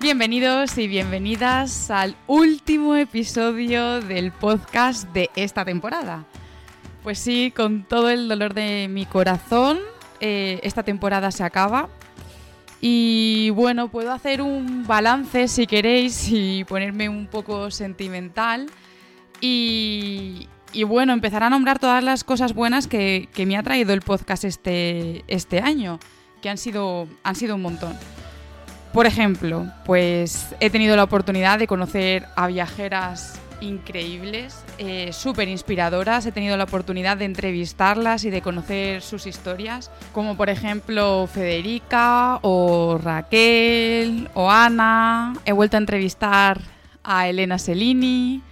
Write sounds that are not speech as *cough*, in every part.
Bienvenidos y bienvenidas al último episodio del podcast de esta temporada. Pues sí, con todo el dolor de mi corazón, eh, esta temporada se acaba. Y bueno, puedo hacer un balance si queréis y ponerme un poco sentimental. Y, bueno, empezar a nombrar todas las cosas buenas que, me ha traído el podcast este, este año, que han sido, han sido un montón. Por ejemplo, pues he tenido la oportunidad de conocer a viajeras increíbles, eh, súper inspiradoras. He tenido la oportunidad de entrevistarlas y de conocer sus historias, como por ejemplo Federica o Raquel o Ana. He vuelto a entrevistar a Elena Selini.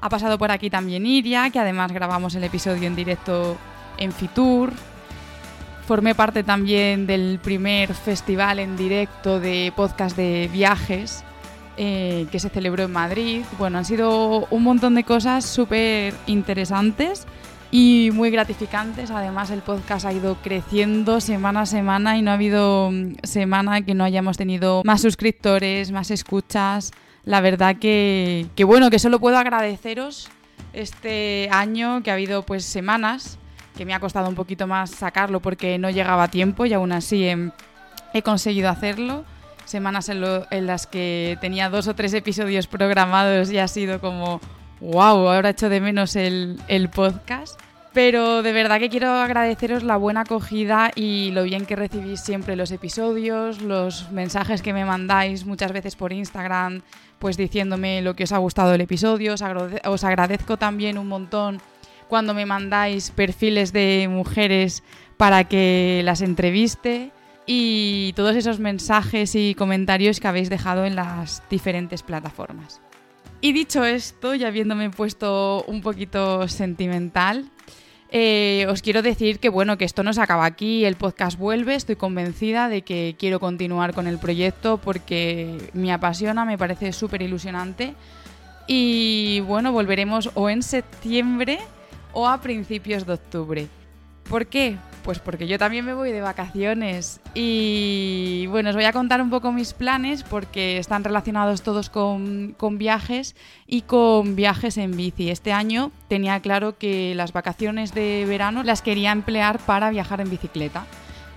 Ha pasado por aquí también Iria, que además grabamos el episodio en directo en Fitur. Formé parte también del primer festival en directo de podcast de viajes eh, que se celebró en Madrid. Bueno, han sido un montón de cosas súper interesantes y muy gratificantes. Además, el podcast ha ido creciendo semana a semana y no ha habido mm, semana que no hayamos tenido más suscriptores, más escuchas. La verdad que, que bueno, que solo puedo agradeceros este año que ha habido pues semanas que me ha costado un poquito más sacarlo porque no llegaba a tiempo y aún así he, conseguido hacerlo. Semanas en, las que tenía dos o tres episodios programados y ha sido como, wow, ahora echo de menos el, el podcast. Pero de verdad que quiero agradeceros la buena acogida y lo bien que recibís siempre los episodios, los mensajes que me mandáis muchas veces por Instagram, pues diciéndome lo que os ha gustado el episodio. os agradezco también un montón cuando me mandáis perfiles de mujeres para que las entreviste y todos esos mensajes y comentarios que habéis dejado en las diferentes plataformas. Y dicho esto, ya habiéndome puesto un poquito sentimental, eh, os quiero decir que bueno, que esto no se acaba aquí, el podcast vuelve, estoy convencida de que quiero continuar con el proyecto porque me apasiona, me parece súper ilusionante. Y bueno, volveremos o en septiembre o a principios de octubre. ¿Por qué? Pues porque yo también me voy de vacaciones y bueno, os voy a contar un poco mis planes porque están relacionados todos con, viajes y con viajes en bici. Este año tenía claro que las vacaciones de verano las quería emplear para viajar en bicicleta.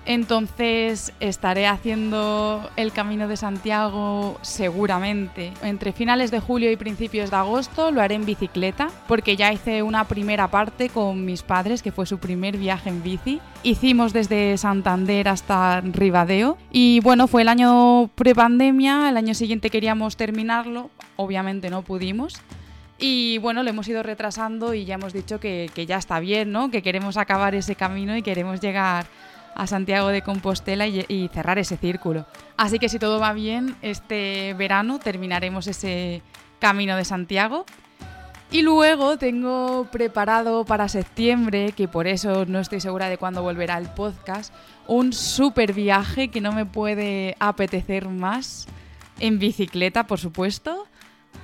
Entonces estaré haciendo el Camino de Santiago seguramente entre finales de julio y principios de agosto. Lo haré en bicicleta porque ya hice una primera parte con mis padres que fue su primer viaje en bici. Hicimos desde Santander hasta Ribadeo y bueno, fue el año prepandemia. El año siguiente queríamos terminarlo, obviamente no pudimos. Y bueno, lo hemos ido retrasando y ya hemos dicho que, que ya está bien, ¿no? Que queremos acabar ese camino y queremos llegar a Santiago de Compostela y, cerrar ese círculo. Así que si todo va bien, este verano terminaremos ese camino de Santiago. Y luego tengo preparado para septiembre, que por eso no estoy segura de cuándo volverá el podcast, un super viaje que no me puede apetecer más, en bicicleta por supuesto,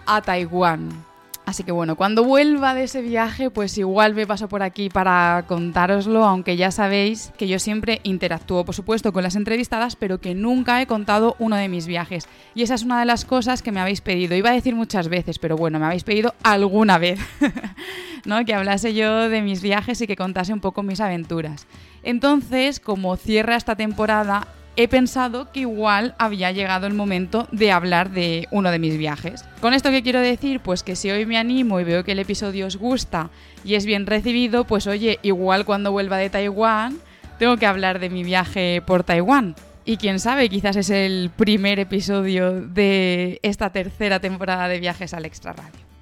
a Taiwán. Así que bueno, cuando vuelva de ese viaje, pues igual me paso por aquí para contároslo, aunque ya sabéis que yo siempre interactúo, por supuesto, con las entrevistadas, pero que nunca he contado uno de mis viajes. Y esa es una de las cosas que me habéis pedido. Iba a decir muchas veces, pero bueno, me habéis pedido alguna vez, *laughs* ¿no? Que hablase yo de mis viajes y que contase un poco mis aventuras. Entonces, como cierra esta temporada, he pensado que igual había llegado el momento de hablar de uno de mis viajes. ¿Con esto qué quiero decir? Pues que si hoy me animo y veo que el episodio os gusta y es bien recibido, pues oye, igual cuando vuelva de Taiwán, tengo que hablar de mi viaje por Taiwán. Y quién sabe, quizás es el primer episodio de esta tercera temporada de Viajes al Extra Radio.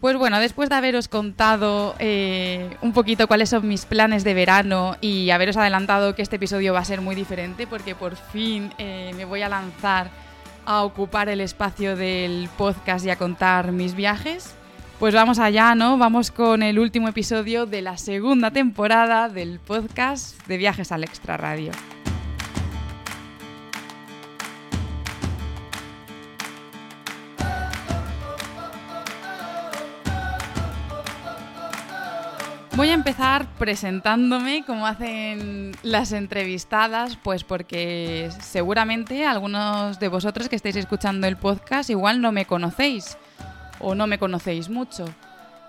Pues bueno, después de haberos contado eh, un poquito cuáles son mis planes de verano y haberos adelantado que este episodio va a ser muy diferente porque por fin eh, me voy a lanzar a ocupar el espacio del podcast y a contar mis viajes. Pues vamos allá, ¿no? Vamos con el último episodio de la segunda temporada del podcast de Viajes al Extra Radio. Voy a empezar presentándome como hacen las entrevistadas, pues porque seguramente algunos de vosotros que estáis escuchando el podcast igual no me conocéis o no me conocéis mucho.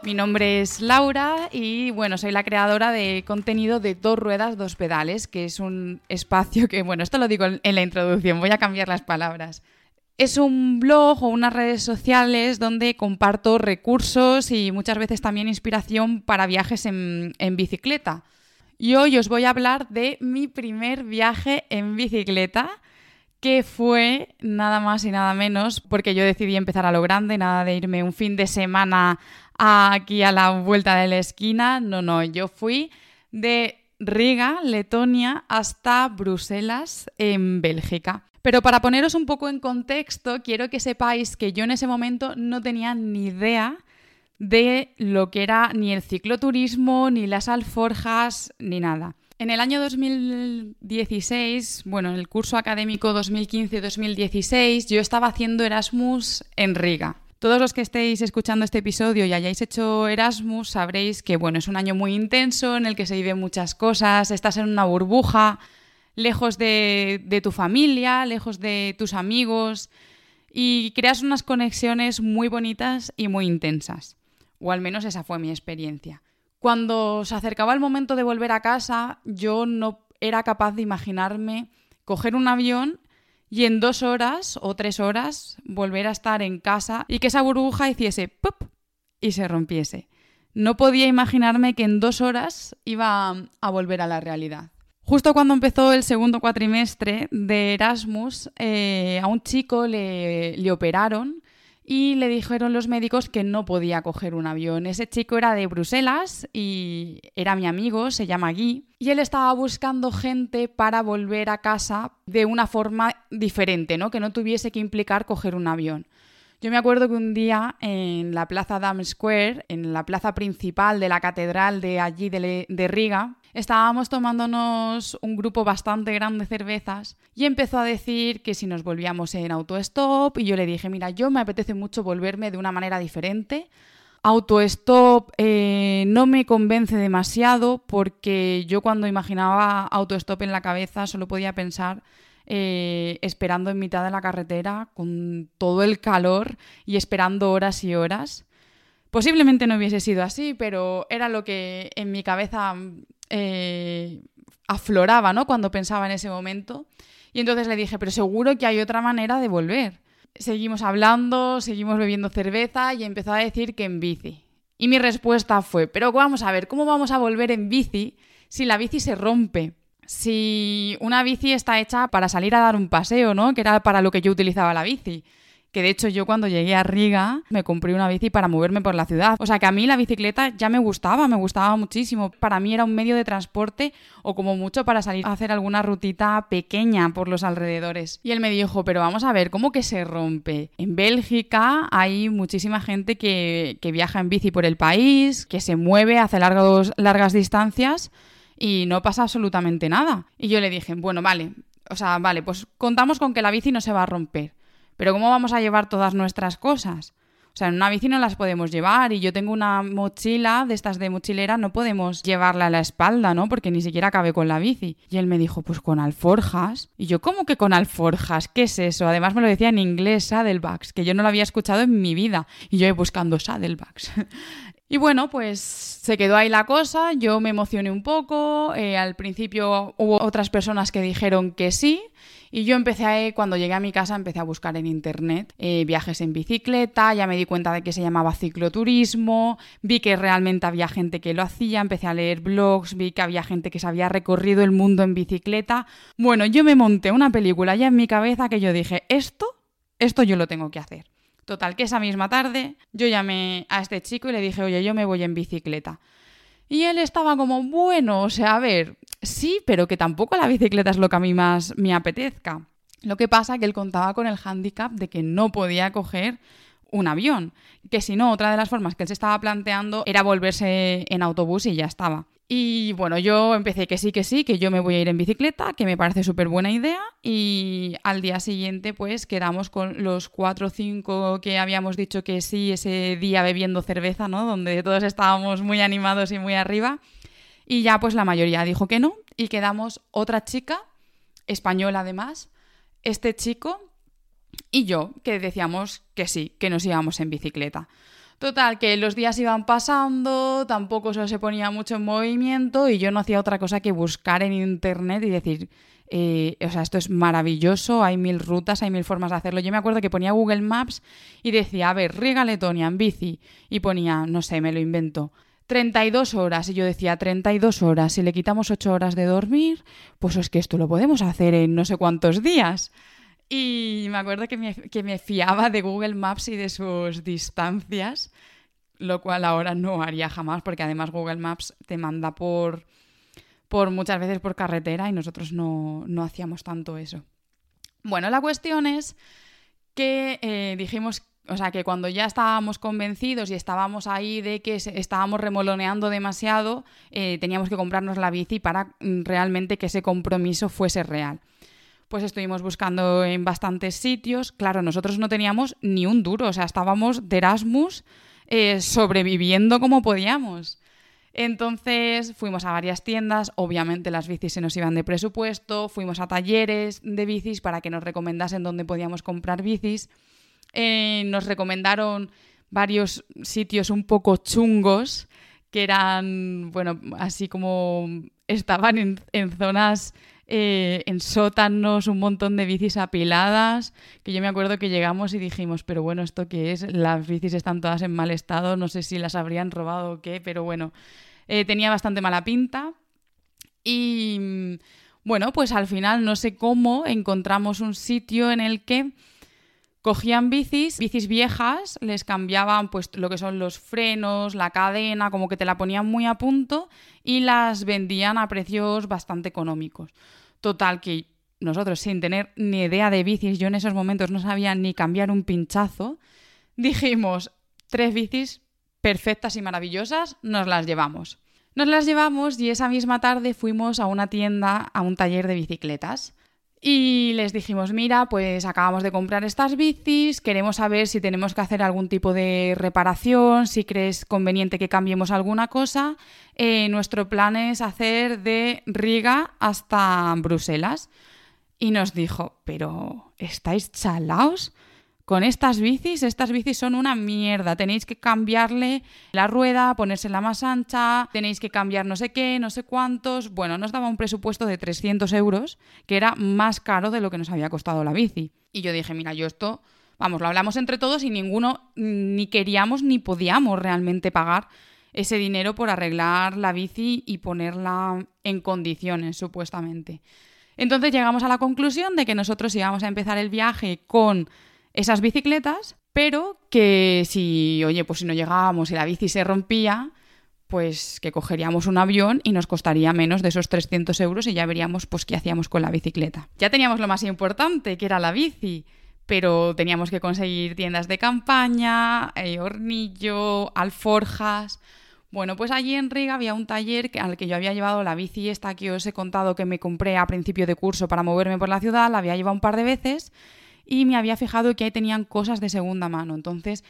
Mi nombre es Laura y bueno, soy la creadora de contenido de Dos Ruedas, Dos Pedales, que es un espacio que, bueno, esto lo digo en la introducción, voy a cambiar las palabras. Es un blog o unas redes sociales donde comparto recursos y muchas veces también inspiración para viajes en, bicicleta. Y hoy os voy a hablar de mi primer viaje en bicicleta, que fue nada más y nada menos, porque yo decidí empezar a lo grande, nada de irme un fin de semana aquí a la vuelta de la esquina. No, no, yo fui de Riga, Letonia, hasta Bruselas, en Bélgica. Pero para poneros un poco en contexto, quiero que sepáis que yo en ese momento no tenía ni idea de lo que era ni el cicloturismo, ni las alforjas, ni nada. En el año 2016, bueno, en el curso académico 2015-2016, yo estaba haciendo Erasmus en Riga. Todos los que estéis escuchando este episodio y hayáis hecho Erasmus sabréis que bueno, es un año muy intenso en el que se viven muchas cosas, estás en una burbuja, lejos de, tu familia, lejos de tus amigos y creas unas conexiones muy bonitas y muy intensas. O al menos esa fue mi experiencia. Cuando se acercaba el momento de volver a casa, yo no era capaz de imaginarme coger un avión y en dos horas o tres horas volver a estar en casa y que esa burbuja hiciese ¡pop! y se rompiese. No podía imaginarme que en dos horas iba a volver a la realidad. Justo cuando empezó el segundo cuatrimestre de Erasmus, eh, a un chico le, le operaron y le dijeron los médicos que no podía coger un avión. Ese chico era de Bruselas y era mi amigo, se llama Guy, y él estaba buscando gente para volver a casa de una forma diferente, ¿no? que no tuviese que implicar coger un avión. Yo me acuerdo que un día en la plaza Dam Square, en la plaza principal de la catedral de allí de, Riga, estábamos tomándonos un grupo bastante grande de cervezas y empezó a decir que si nos volvíamos en autostop y yo le dije, mira, yo me apetece mucho volverme de una manera diferente. Autostop eh, no me convence demasiado porque yo cuando imaginaba autostop en la cabeza solo podía pensar eh, esperando en mitad de la carretera con todo el calor y esperando horas y horas. Posiblemente no hubiese sido así, pero era lo que en mi cabeza eh, afloraba, ¿no? Cuando pensaba en ese momento. Y entonces le dije, pero seguro que hay otra manera de volver. Seguimos hablando, seguimos bebiendo cerveza y empezó a decir que en bici. Y mi respuesta fue, pero vamos a ver, ¿cómo vamos a volver en bici si la bici se rompe? Si una bici está hecha para salir a dar un paseo, ¿no? Que era para lo que yo utilizaba la bici que de hecho yo cuando llegué a Riga me compré una bici para moverme por la ciudad. O sea que a mí la bicicleta ya me gustaba, me gustaba muchísimo. Para mí era un medio de transporte o como mucho para salir a hacer alguna rutita pequeña por los alrededores. Y él me dijo, pero vamos a ver, ¿cómo que se rompe? En Bélgica hay muchísima gente que, viaja en bici por el país, que se mueve, hace largos, largas distancias y no pasa absolutamente nada. Y yo le dije, bueno, vale, o sea, vale, pues contamos con que la bici no se va a romper. Pero ¿cómo vamos a llevar todas nuestras cosas? O sea, en una bici no las podemos llevar y yo tengo una mochila de estas de mochilera, no podemos llevarla a la espalda, ¿no? Porque ni siquiera cabe con la bici. Y él me dijo, pues con alforjas. Y yo, ¿cómo que con alforjas? ¿Qué es eso? Además me lo decía en inglés, saddlebags, que yo no lo había escuchado en mi vida. Y yo buscando saddlebags. *laughs* Y bueno, pues se quedó ahí la cosa, yo me emocioné un poco, eh, al principio hubo otras personas que dijeron que sí, y yo empecé, a, cuando llegué a mi casa, empecé a buscar en internet eh, viajes en bicicleta, ya me di cuenta de que se llamaba cicloturismo, vi que realmente había gente que lo hacía, empecé a leer blogs, vi que había gente que se había recorrido el mundo en bicicleta. Bueno, yo me monté una película ya en mi cabeza que yo dije, esto, esto yo lo tengo que hacer. Total, que esa misma tarde yo llamé a este chico y le dije, oye, yo me voy en bicicleta. Y él estaba como, bueno, o sea, a ver, sí, pero que tampoco la bicicleta es lo que a mí más me apetezca. Lo que pasa que él contaba con el hándicap de que no podía coger un avión, que si no, otra de las formas que él se estaba planteando era volverse en autobús y ya estaba. Y bueno, yo empecé que sí, que sí, que yo me voy a ir en bicicleta, que me parece súper buena idea. Y al día siguiente, pues quedamos con los cuatro o cinco que habíamos dicho que sí ese día bebiendo cerveza, ¿no? Donde todos estábamos muy animados y muy arriba. Y ya, pues la mayoría dijo que no. Y quedamos otra chica, española además, este chico y yo, que decíamos que sí, que nos íbamos en bicicleta. Total, que los días iban pasando, tampoco se ponía mucho en movimiento y yo no hacía otra cosa que buscar en internet y decir, eh, o sea, esto es maravilloso, hay mil rutas, hay mil formas de hacerlo. Yo me acuerdo que ponía Google Maps y decía, a ver, Riga Letonia en bici y ponía, no sé, me lo invento, 32 horas. Y yo decía, 32 horas, si le quitamos 8 horas de dormir, pues es que esto lo podemos hacer en no sé cuántos días. Y me acuerdo que me, fiaba de Google Maps y de sus distancias, lo cual ahora no haría jamás, porque además Google Maps te manda por, por muchas veces por carretera y nosotros no, hacíamos tanto eso. Bueno, la cuestión es que eh, dijimos, o sea, que cuando ya estábamos convencidos y estábamos ahí de que estábamos remoloneando demasiado, eh, teníamos que comprarnos la bici para mm, realmente que ese compromiso fuese real pues estuvimos buscando en bastantes sitios. Claro, nosotros no teníamos ni un duro, o sea, estábamos de Erasmus eh, sobreviviendo como podíamos. Entonces fuimos a varias tiendas, obviamente las bicis se nos iban de presupuesto, fuimos a talleres de bicis para que nos recomendasen dónde podíamos comprar bicis. Eh, nos recomendaron varios sitios un poco chungos que eran, bueno, así como estaban en, en zonas eh, en sótanos, un montón de bicis apiladas, que yo me acuerdo que llegamos y dijimos, pero bueno, ¿esto qué es? Las bicis están todas en mal estado, no sé si las habrían robado o qué, pero bueno, eh, tenía bastante mala pinta. Y bueno, pues al final no sé cómo encontramos un sitio en el que cogían bicis, bicis viejas, les cambiaban pues lo que son los frenos, la cadena, como que te la ponían muy a punto y las vendían a precios bastante económicos. Total, que nosotros sin tener ni idea de bicis, yo en esos momentos no sabía ni cambiar un pinchazo, dijimos, tres bicis perfectas y maravillosas, nos las llevamos. Nos las llevamos y esa misma tarde fuimos a una tienda, a un taller de bicicletas. Y les dijimos, mira, pues acabamos de comprar estas bicis, queremos saber si tenemos que hacer algún tipo de reparación, si crees conveniente que cambiemos alguna cosa. Eh, nuestro plan es hacer de Riga hasta Bruselas. Y nos dijo, pero ¿estáis chalaos? Con estas bicis, estas bicis son una mierda. Tenéis que cambiarle la rueda, ponérsela más ancha, tenéis que cambiar no sé qué, no sé cuántos. Bueno, nos daba un presupuesto de 300 euros, que era más caro de lo que nos había costado la bici. Y yo dije, mira, yo esto, vamos, lo hablamos entre todos y ninguno ni queríamos ni podíamos realmente pagar ese dinero por arreglar la bici y ponerla en condiciones, supuestamente. Entonces llegamos a la conclusión de que nosotros íbamos a empezar el viaje con esas bicicletas, pero que si, oye, pues si no llegábamos y la bici se rompía, pues que cogeríamos un avión y nos costaría menos de esos 300 euros y ya veríamos pues qué hacíamos con la bicicleta. Ya teníamos lo más importante, que era la bici, pero teníamos que conseguir tiendas de campaña, eh, hornillo, alforjas. Bueno, pues allí en Riga había un taller al que yo había llevado la bici esta que os he contado que me compré a principio de curso para moverme por la ciudad, la había llevado un par de veces y me había fijado que ahí tenían cosas de segunda mano. Entonces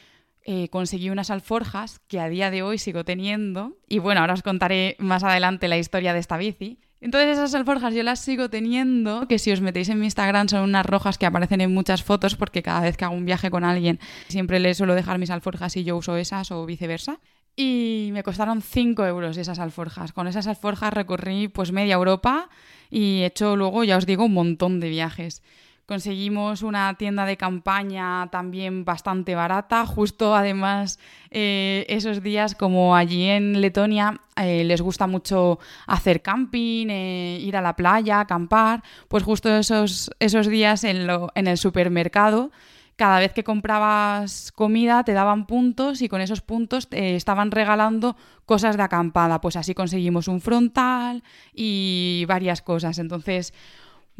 eh, conseguí unas alforjas que a día de hoy sigo teniendo y bueno, ahora os contaré más adelante la historia de esta bici. Entonces esas alforjas yo las sigo teniendo, que si os metéis en mi Instagram son unas rojas que aparecen en muchas fotos porque cada vez que hago un viaje con alguien siempre le suelo dejar mis alforjas y yo uso esas o viceversa. Y me costaron 5 euros esas alforjas. Con esas alforjas recorrí pues media Europa y he hecho luego, ya os digo, un montón de viajes. Conseguimos una tienda de campaña también bastante barata, justo además eh, esos días como allí en Letonia eh, les gusta mucho hacer camping, eh, ir a la playa, acampar, pues justo esos, esos días en, en el supermercado cada vez que comprabas comida te daban puntos y con esos puntos te estaban regalando cosas de acampada. Pues así conseguimos un frontal y varias cosas. Entonces,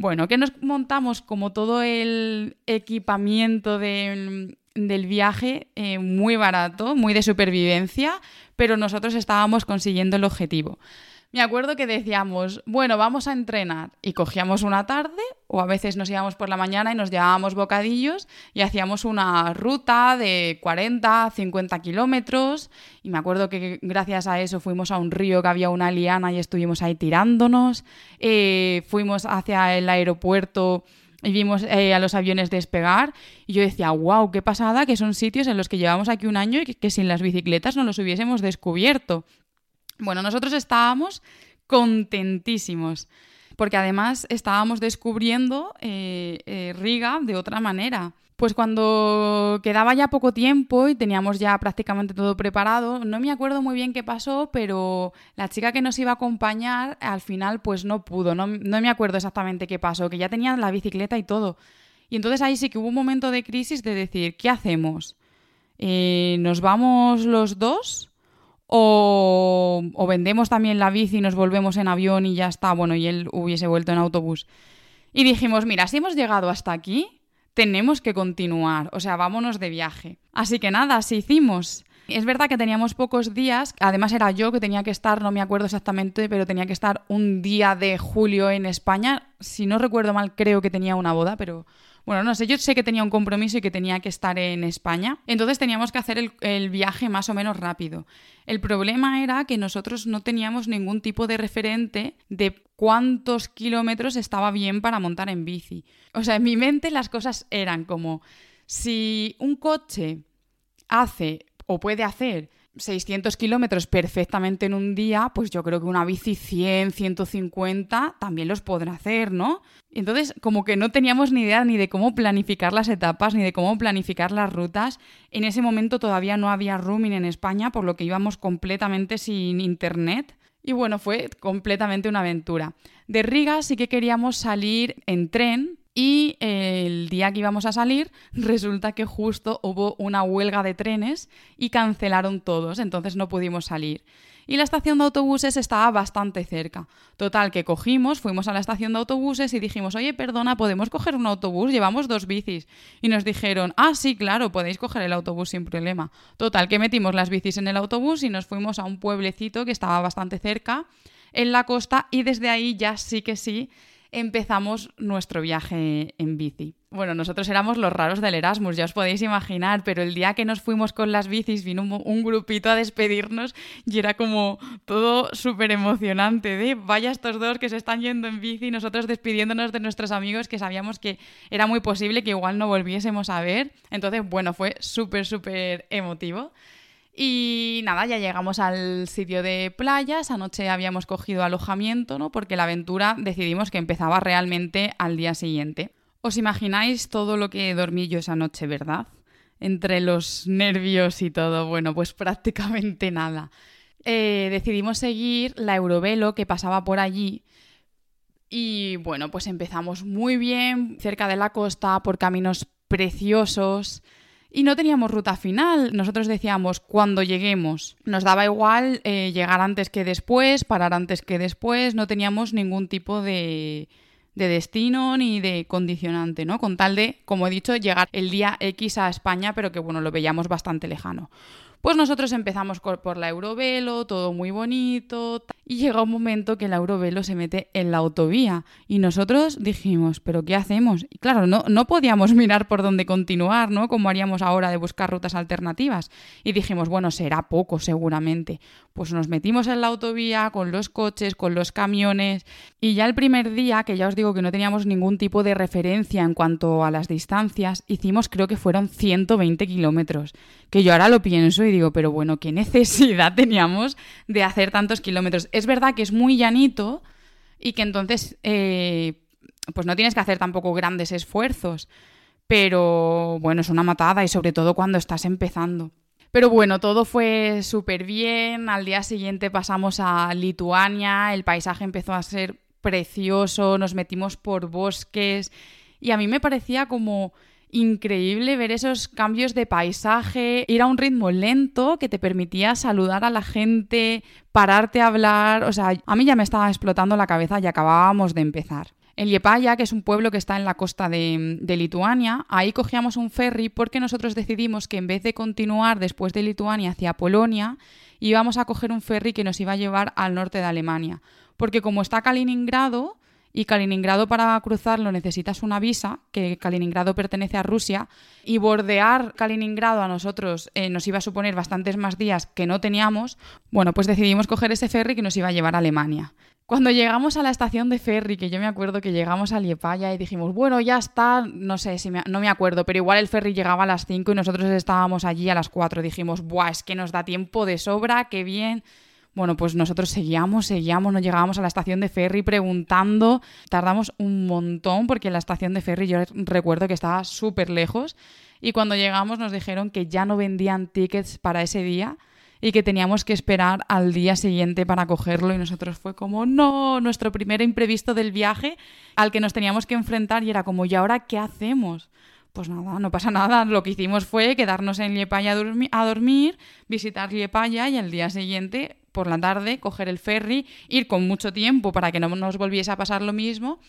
Bueno, que nos montamos como todo el equipamiento del viaje eh, muy barato, muy de supervivencia, pero nosotros estábamos consiguiendo el objetivo. Me acuerdo que decíamos, bueno, vamos a entrenar y cogíamos una tarde o a veces nos íbamos por la mañana y nos llevábamos bocadillos y hacíamos una ruta de 40, 50 kilómetros. Y me acuerdo que gracias a eso fuimos a un río que había una liana y estuvimos ahí tirándonos, eh, fuimos hacia el aeropuerto y vimos eh, a los aviones despegar. Y yo decía, wow, qué pasada, que son sitios en los que llevamos aquí un año y que sin las bicicletas no los hubiésemos descubierto. Bueno, nosotros estábamos contentísimos, porque además estábamos descubriendo eh, eh, Riga de otra manera. Pues cuando quedaba ya poco tiempo y teníamos ya prácticamente todo preparado, no me acuerdo muy bien qué pasó, pero la chica que nos iba a acompañar al final pues no pudo, no, me acuerdo exactamente qué pasó, que ya tenía la bicicleta y todo. Y entonces ahí sí que hubo un momento de crisis de decir, ¿qué hacemos? Eh, ¿Nos vamos los dos? O, vendemos también la bici y nos volvemos en avión y ya está, bueno, y él hubiese vuelto en autobús. Y dijimos, mira, si hemos llegado hasta aquí, tenemos que continuar, o sea, vámonos de viaje. Así que nada, así hicimos. Es verdad que teníamos pocos días, además era yo que tenía que estar, no me acuerdo exactamente, pero tenía que estar un día de julio en España. Si no recuerdo mal, creo que tenía una boda, pero bueno, no sé, yo sé que tenía un compromiso y que tenía que estar en España, entonces teníamos que hacer el, viaje más o menos rápido. El problema era que nosotros no teníamos ningún tipo de referente de cuántos kilómetros estaba bien para montar en bici. O sea, en mi mente las cosas eran como, si un coche hace o puede hacer 600 kilómetros perfectamente en un día, pues yo creo que una bici 100, 150 también los podrá hacer, ¿no? Entonces, como que no teníamos ni idea ni de cómo planificar las etapas, ni de cómo planificar las rutas. En ese momento todavía no había roaming en España, por lo que íbamos completamente sin internet. Y bueno, fue completamente una aventura. De Riga sí que queríamos salir en tren, y el día que íbamos a salir, *laughs* resulta que justo hubo una huelga de trenes y cancelaron todos, entonces no pudimos salir. Y la estación de autobuses estaba bastante cerca. Total, que cogimos, fuimos a la estación de autobuses y dijimos, oye, perdona, ¿podemos coger un autobús? Llevamos dos bicis. Y nos dijeron, ah, sí, claro, podéis coger el autobús sin problema. Total, que metimos las bicis en el autobús y nos fuimos a un pueblecito que estaba bastante cerca en la costa y desde ahí ya sí que sí empezamos nuestro viaje en bici. Bueno, nosotros éramos los raros del Erasmus, ya os podéis imaginar, pero el día que nos fuimos con las bicis vino un, grupito a despedirnos y era como todo súper emocionante de vaya estos dos que se están yendo en bici y nosotros despidiéndonos de nuestros amigos que sabíamos que era muy posible que igual no volviésemos a ver. Entonces, bueno, fue súper, súper emotivo. Y nada, ya llegamos al sitio de playas. Anoche habíamos cogido alojamiento, ¿no? Porque la aventura decidimos que empezaba realmente al día siguiente. Os imagináis todo lo que dormí yo esa noche, ¿verdad? Entre los nervios y todo, bueno, pues *laughs* prácticamente nada. Eh, decidimos seguir la Eurovelo que pasaba por allí. Y bueno, pues empezamos muy bien, cerca de la costa, por caminos preciosos y no teníamos ruta final. Nosotros decíamos cuando lleguemos. Nos daba igual eh, llegar antes que después, parar antes que después, no teníamos ningún tipo de, de destino ni de condicionante, ¿no? Con tal de, como he dicho, llegar el día X a España, pero que bueno, lo veíamos bastante lejano. Pues nosotros empezamos por la Eurovelo, todo muy bonito, y llega un momento que la Eurovelo se mete en la autovía y nosotros dijimos, ¿pero qué hacemos? Y claro, no, no podíamos mirar por dónde continuar, ¿no? Como haríamos ahora de buscar rutas alternativas. Y dijimos, bueno, será poco seguramente. Pues nos metimos en la autovía con los coches, con los camiones, y ya el primer día, que ya os digo que no teníamos ningún tipo de referencia en cuanto a las distancias, hicimos creo que fueron 120 kilómetros, que yo ahora lo pienso y digo, pero bueno, ¿qué necesidad *laughs* teníamos de hacer tantos kilómetros? Es verdad que es muy llanito y que entonces, eh, pues no tienes que hacer tampoco grandes esfuerzos, pero bueno, es una matada y sobre todo cuando estás empezando. Pero bueno, todo fue súper bien. Al día siguiente pasamos a Lituania, el paisaje empezó a ser precioso, nos metimos por bosques y a mí me parecía como increíble ver esos cambios de paisaje, ir a un ritmo lento que te permitía saludar a la gente, pararte a hablar, o sea, a mí ya me estaba explotando la cabeza y acabábamos de empezar. En Liepaya, que es un pueblo que está en la costa de, de, Lituania, ahí cogíamos un ferry porque nosotros decidimos que en vez de continuar después de Lituania hacia Polonia, íbamos a coger un ferry que nos iba a llevar al norte de Alemania. Porque como está Kaliningrado, y Kaliningrado para cruzarlo necesitas una visa, que Kaliningrado pertenece a Rusia, y bordear Kaliningrado a nosotros eh, nos iba a suponer bastantes más días que no teníamos, bueno, pues decidimos coger ese ferry que nos iba a llevar a Alemania. Cuando llegamos a la estación de ferry, que yo me acuerdo que llegamos a Liepaya y dijimos, bueno, ya está, no sé si no me acuerdo, pero igual el ferry llegaba a las 5 y nosotros estábamos allí a las 4. Dijimos, buah, es que nos da tiempo de sobra, qué bien. Bueno, pues nosotros seguíamos, seguíamos, nos llegábamos a la estación de ferry preguntando. Tardamos un montón porque la estación de ferry yo recuerdo que estaba súper lejos. Y cuando llegamos nos dijeron que ya no vendían tickets para ese día y que teníamos que esperar al día siguiente para cogerlo y nosotros fue como, no, nuestro primer imprevisto del viaje al que nos teníamos que enfrentar y era como, ¿y ahora qué hacemos? Pues nada, no pasa nada. Lo que hicimos fue quedarnos en Liepaya a, dormir, visitar Liepaya y al día siguiente por la tarde, coger el ferry, ir con mucho tiempo para que no nos volviese a pasar lo mismo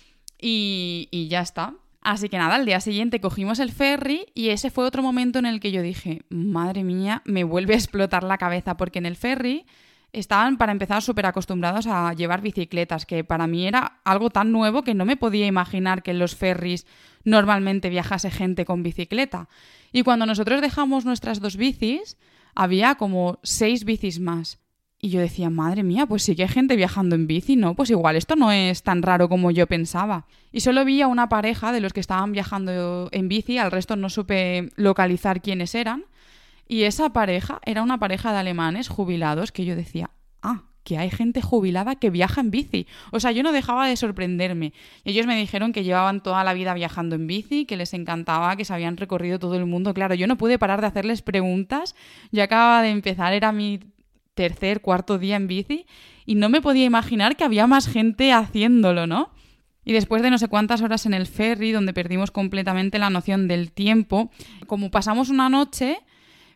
y, y ya está. Así que nada, al día siguiente cogimos el ferry y ese fue otro momento en el que yo dije, madre mía, me vuelve a explotar la cabeza porque en el ferry estaban para empezar súper acostumbrados a llevar bicicletas, que para mí era algo tan nuevo que no me podía imaginar que en los ferries normalmente viajase gente con bicicleta. Y cuando nosotros dejamos nuestras dos bicis, había como seis bicis más. Y yo decía, madre mía, pues sí que hay gente viajando en bici, ¿no? Pues igual esto no es tan raro como yo pensaba. Y solo vi a una pareja de los que estaban viajando en bici, al resto no supe localizar quiénes eran. Y esa pareja era una pareja de alemanes jubilados que yo decía, ah, que hay gente jubilada que viaja en bici. O sea, yo no dejaba de sorprenderme. Ellos me dijeron que llevaban toda la vida viajando en bici, que les encantaba, que se habían recorrido todo el mundo. Claro, yo no pude parar de hacerles preguntas. Yo acababa de empezar, era mi tercer, cuarto día en bici y no me podía imaginar que había más gente haciéndolo, ¿no? Y después de no sé cuántas horas en el ferry, donde perdimos completamente la noción del tiempo, como pasamos una noche,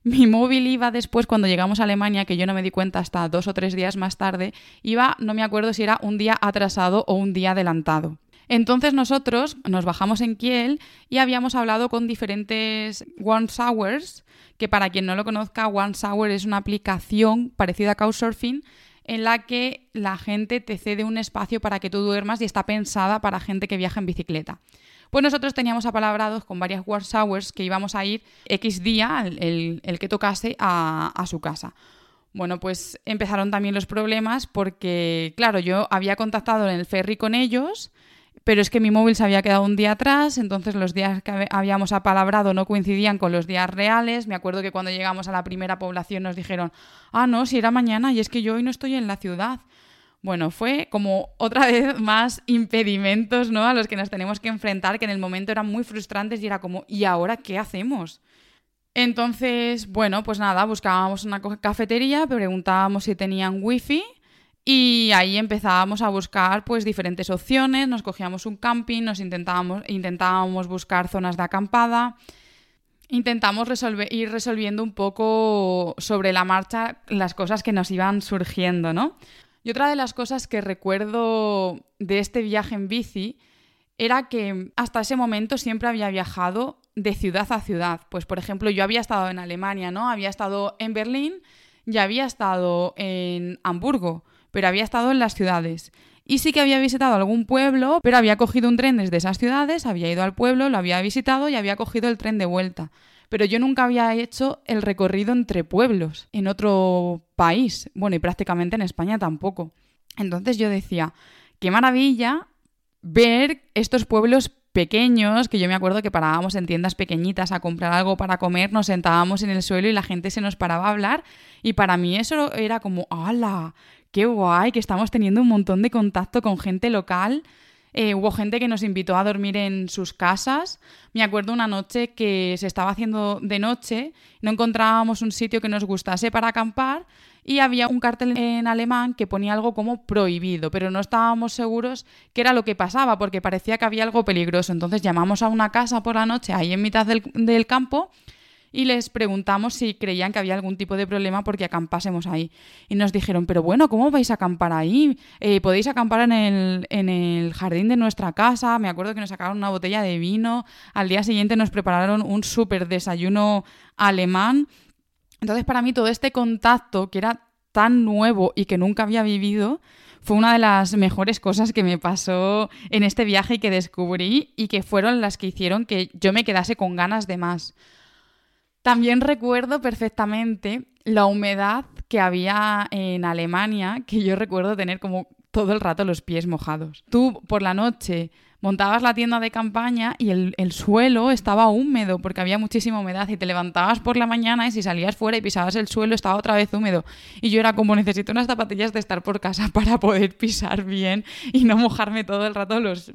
mi móvil iba después, cuando llegamos a Alemania, que yo no me di cuenta hasta dos o tres días más tarde, iba, no me acuerdo si era un día atrasado o un día adelantado. Entonces nosotros nos bajamos en Kiel y habíamos hablado con diferentes One Hours que para quien no lo conozca, One Shower es una aplicación parecida a Couchsurfing en la que la gente te cede un espacio para que tú duermas y está pensada para gente que viaja en bicicleta. Pues nosotros teníamos apalabrados con varias One Showers que íbamos a ir X día, el, que tocase, a, a su casa. Bueno, pues empezaron también los problemas porque, claro, yo había contactado en el ferry con ellos pero es que mi móvil se había quedado un día atrás, entonces los días que habíamos apalabrado no coincidían con los días reales. Me acuerdo que cuando llegamos a la primera población nos dijeron, ah, no, si era mañana y es que yo hoy no estoy en la ciudad. Bueno, fue como otra vez más impedimentos ¿no? a los que nos tenemos que enfrentar, que en el momento eran muy frustrantes y era como, ¿y ahora qué hacemos? Entonces, bueno, pues nada, buscábamos una cafetería, preguntábamos si tenían wifi y ahí empezábamos a buscar pues diferentes opciones, nos cogíamos un camping, nos intentábamos, intentábamos buscar zonas de acampada, intentamos resolver, ir resolviendo un poco sobre la marcha las cosas que nos iban surgiendo, ¿no? Y otra de las cosas que recuerdo de este viaje en bici era que hasta ese momento siempre había viajado de ciudad a ciudad. Pues por ejemplo, yo había estado en Alemania, ¿no? Había estado en Berlín y había estado en Hamburgo pero había estado en las ciudades. Y sí que había visitado algún pueblo, pero había cogido un tren desde esas ciudades, había ido al pueblo, lo había visitado y había cogido el tren de vuelta. Pero yo nunca había hecho el recorrido entre pueblos en otro país. Bueno, y prácticamente en España tampoco. Entonces yo decía, qué maravilla ver estos pueblos pequeños, que yo me acuerdo que parábamos en tiendas pequeñitas a comprar algo para comer, nos sentábamos en el suelo y la gente se nos paraba a hablar y para mí eso era como, ¡hala! qué guay, que estamos teniendo un montón de contacto con gente local. Eh, hubo gente que nos invitó a dormir en sus casas. Me acuerdo una noche que se estaba haciendo de noche, no encontrábamos un sitio que nos gustase para acampar y había un cartel en alemán que ponía algo como prohibido, pero no estábamos seguros qué era lo que pasaba porque parecía que había algo peligroso. Entonces llamamos a una casa por la noche ahí en mitad del, del campo y les preguntamos si creían que había algún tipo de problema porque acampásemos ahí. Y nos dijeron, pero bueno, ¿cómo vais a acampar ahí? Eh, podéis acampar en el, en el jardín de nuestra casa. Me acuerdo que nos sacaron una botella de vino. Al día siguiente nos prepararon un súper desayuno alemán. Entonces, para mí, todo este contacto que era tan nuevo y que nunca había vivido, fue una de las mejores cosas que me pasó en este viaje y que descubrí y que fueron las que hicieron que yo me quedase con ganas de más. También recuerdo perfectamente la humedad que había en Alemania, que yo recuerdo tener como todo el rato los pies mojados. Tú por la noche montabas la tienda de campaña y el, suelo estaba húmedo porque había muchísima humedad y te levantabas por la mañana y si salías fuera y pisabas el suelo estaba otra vez húmedo. Y yo era como necesito unas zapatillas de estar por casa *laughs* para poder pisar bien y no mojarme todo el rato los,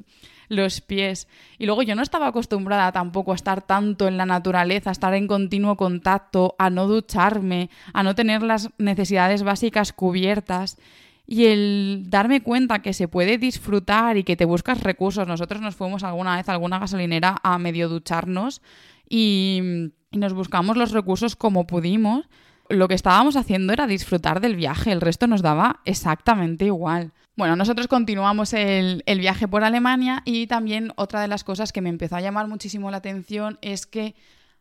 los pies. Y luego yo no estaba acostumbrada tampoco a estar tanto en la naturaleza, a estar en continuo contacto, a no ducharme, a no tener las necesidades básicas cubiertas y el darme cuenta que se puede disfrutar y que te buscas recursos. Nosotros nos fuimos alguna vez a alguna gasolinera a medio ducharnos y, nos buscamos los recursos como pudimos. Lo que estábamos haciendo era disfrutar del viaje, el resto nos daba exactamente igual. Bueno, nosotros continuamos el, el, viaje por Alemania y también otra de las cosas que me empezó a llamar muchísimo la atención es que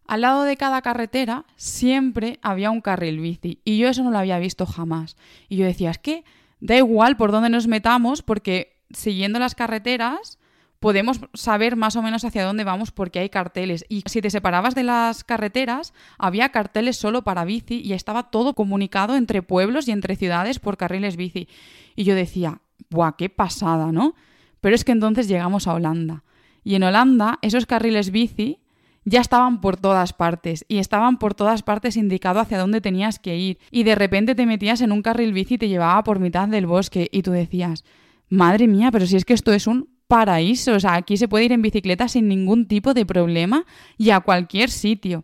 al lado de cada carretera siempre había un carril bici y yo eso no lo había visto jamás. Y yo decía, es que da igual por dónde nos metamos porque siguiendo las carreteras podemos saber más o menos hacia dónde vamos porque hay carteles. Y si te separabas de las carreteras, había carteles solo para bici y estaba todo comunicado entre pueblos y entre ciudades por carriles bici. Y yo decía, ¡buah, qué pasada, ¿no? Pero es que entonces llegamos a Holanda. Y en Holanda, esos carriles bici ya estaban por todas partes y estaban por todas partes indicado hacia dónde tenías que ir y de repente te metías en un carril bici y te llevaba por mitad del bosque y tú decías, madre mía, pero si es que esto es un paraíso, o sea, aquí se puede ir en bicicleta sin ningún tipo de problema y a cualquier sitio.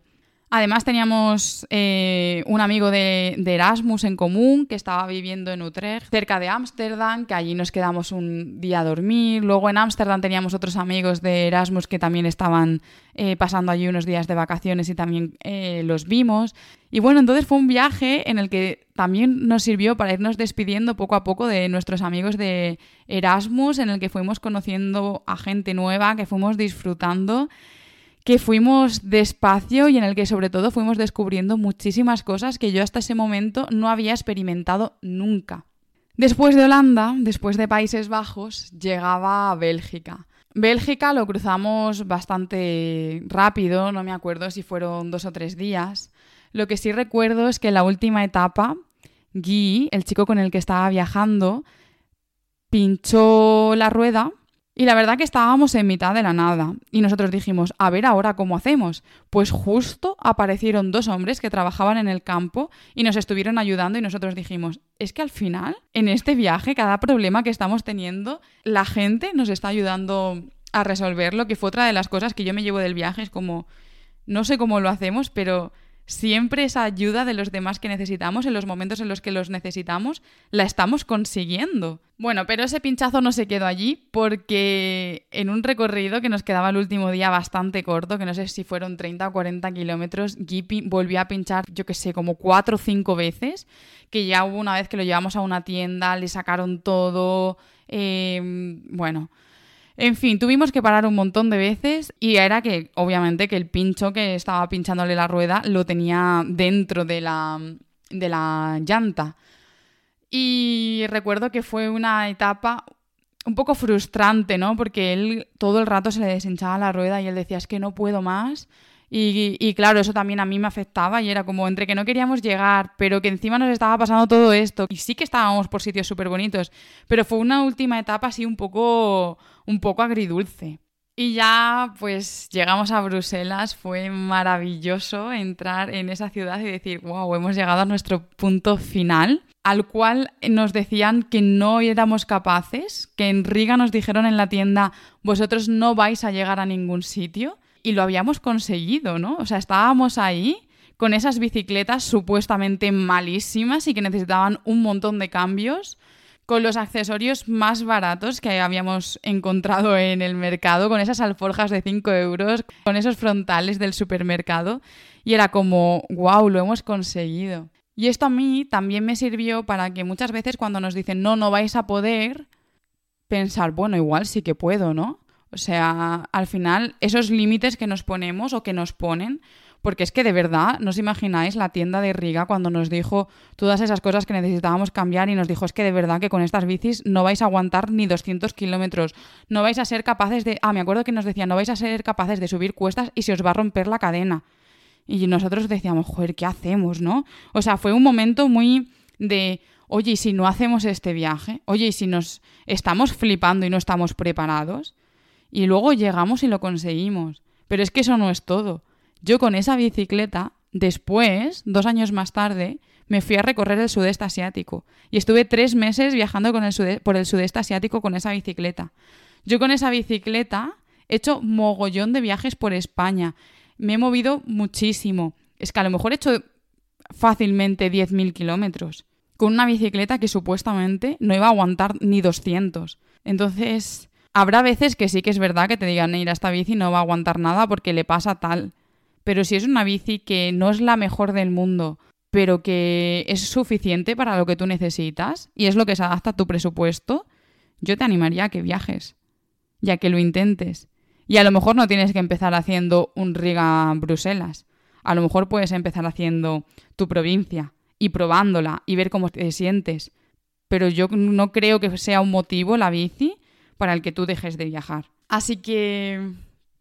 Además teníamos eh, un amigo de, Erasmus en común que estaba viviendo en Utrecht, cerca de Ámsterdam, que allí nos quedamos un día a dormir. Luego en Ámsterdam teníamos otros amigos de Erasmus que también estaban eh, pasando allí unos días de vacaciones y también eh, los vimos. Y bueno, entonces fue un viaje en el que también nos sirvió para irnos despidiendo poco a poco de nuestros amigos de Erasmus, en el que fuimos conociendo a gente nueva, que fuimos disfrutando que fuimos despacio y en el que sobre todo fuimos descubriendo muchísimas cosas que yo hasta ese momento no había experimentado nunca. Después de Holanda, después de Países Bajos, llegaba a Bélgica. Bélgica lo cruzamos bastante rápido, no me acuerdo si fueron dos o tres días. Lo que sí recuerdo es que en la última etapa, Guy, el chico con el que estaba viajando, pinchó la rueda y la verdad que estábamos en mitad de la nada y nosotros dijimos, a ver ahora cómo hacemos. Pues justo aparecieron dos hombres que trabajaban en el campo y nos estuvieron ayudando y nosotros dijimos, es que al final, en este viaje, cada problema que estamos teniendo, la gente nos está ayudando a resolverlo, que fue otra de las cosas que yo me llevo del viaje, es como, no sé cómo lo hacemos, pero siempre esa ayuda de los demás que necesitamos en los momentos en los que los necesitamos, la estamos consiguiendo. Bueno, pero ese pinchazo no se quedó allí porque en un recorrido que nos quedaba el último día bastante corto, que no sé si fueron 30 o 40 kilómetros, Gippy volvió a pinchar, yo que sé, como cuatro o cinco veces, que ya hubo una vez que lo llevamos a una tienda, le sacaron todo, eh, bueno... En fin, tuvimos que parar un montón de veces y era que, obviamente, que el pincho que estaba pinchándole la rueda lo tenía dentro de la, de la llanta. Y recuerdo que fue una etapa un poco frustrante, ¿no? Porque él todo el rato se le deshinchaba la rueda y él decía, es que no puedo más. Y, claro, eso también a mí me afectaba y era como entre que no queríamos llegar, pero que encima nos estaba pasando todo esto. Y sí que estábamos por sitios súper bonitos, pero fue una última etapa así un poco, un poco agridulce. Y ya pues llegamos a Bruselas, fue maravilloso entrar en esa ciudad y decir, wow, hemos llegado a nuestro punto final, al cual nos decían que no éramos capaces, que en Riga nos dijeron en la tienda, vosotros no vais a llegar a ningún sitio, y lo habíamos conseguido, ¿no? O sea, estábamos ahí con esas bicicletas supuestamente malísimas y que necesitaban un montón de cambios con los accesorios más baratos que habíamos encontrado en el mercado, con esas alforjas de 5 euros, con esos frontales del supermercado. Y era como, wow, lo hemos conseguido. Y esto a mí también me sirvió para que muchas veces cuando nos dicen, no, no vais a poder, pensar, bueno, igual sí que puedo, ¿no? O sea, al final, esos límites que nos ponemos o que nos ponen porque es que de verdad, no os imagináis la tienda de Riga cuando nos dijo todas esas cosas que necesitábamos cambiar y nos dijo es que de verdad que con estas bicis no vais a aguantar ni 200 kilómetros, no vais a ser capaces de... Ah, me acuerdo que nos decía, no vais a ser capaces de subir cuestas y se os va a romper la cadena. Y nosotros decíamos, joder, ¿qué hacemos, no? O sea, fue un momento muy de, oye, ¿y si no hacemos este viaje? Oye, ¿y si nos estamos flipando y no estamos preparados? Y luego llegamos y lo conseguimos. Pero es que eso no es todo. Yo con esa bicicleta, después, dos años más tarde, me fui a recorrer el sudeste asiático y estuve tres meses viajando con el por el sudeste asiático con esa bicicleta. Yo con esa bicicleta he hecho mogollón de viajes por España. Me he movido muchísimo. Es que a lo mejor he hecho fácilmente 10.000 kilómetros con una bicicleta que supuestamente no iba a aguantar ni 200. Entonces, habrá veces que sí que es verdad que te digan, ir a esta bici no va a aguantar nada porque le pasa tal. Pero si es una bici que no es la mejor del mundo, pero que es suficiente para lo que tú necesitas y es lo que se adapta a tu presupuesto, yo te animaría a que viajes, ya que lo intentes. Y a lo mejor no tienes que empezar haciendo un Riga Bruselas. A lo mejor puedes empezar haciendo tu provincia y probándola y ver cómo te sientes. Pero yo no creo que sea un motivo la bici para el que tú dejes de viajar. Así que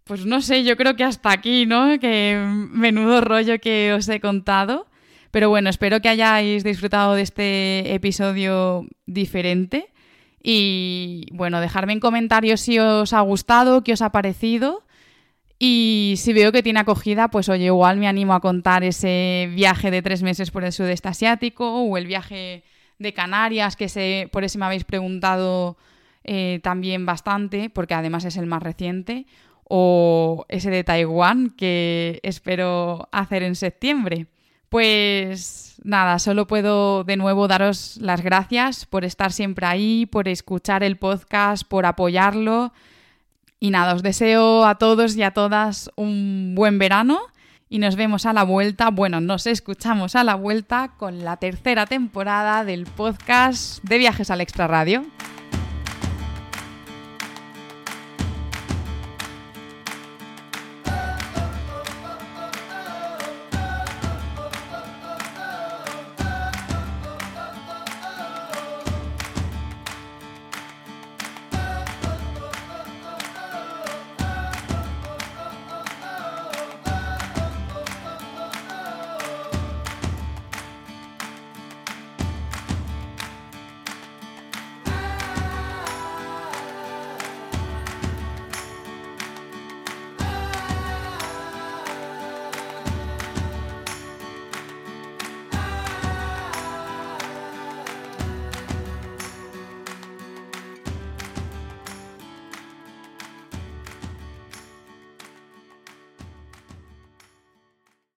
pues no sé, yo creo que hasta aquí, ¿no? Que menudo rollo que os he contado. Pero bueno, espero que hayáis disfrutado de este episodio diferente. Y bueno, dejarme en comentarios si os ha gustado, qué os ha parecido. Y si veo que tiene acogida, pues oye, igual me animo a contar ese viaje de tres meses por el sudeste asiático o el viaje de Canarias, que se, por eso me habéis preguntado eh, también bastante, porque además es el más reciente o ese de Taiwán que espero hacer en septiembre. Pues nada, solo puedo de nuevo daros las gracias por estar siempre ahí, por escuchar el podcast, por apoyarlo. Y nada, os deseo a todos y a todas un buen verano y nos vemos a la vuelta, bueno, nos escuchamos a la vuelta con la tercera temporada del podcast de Viajes al Extra Radio.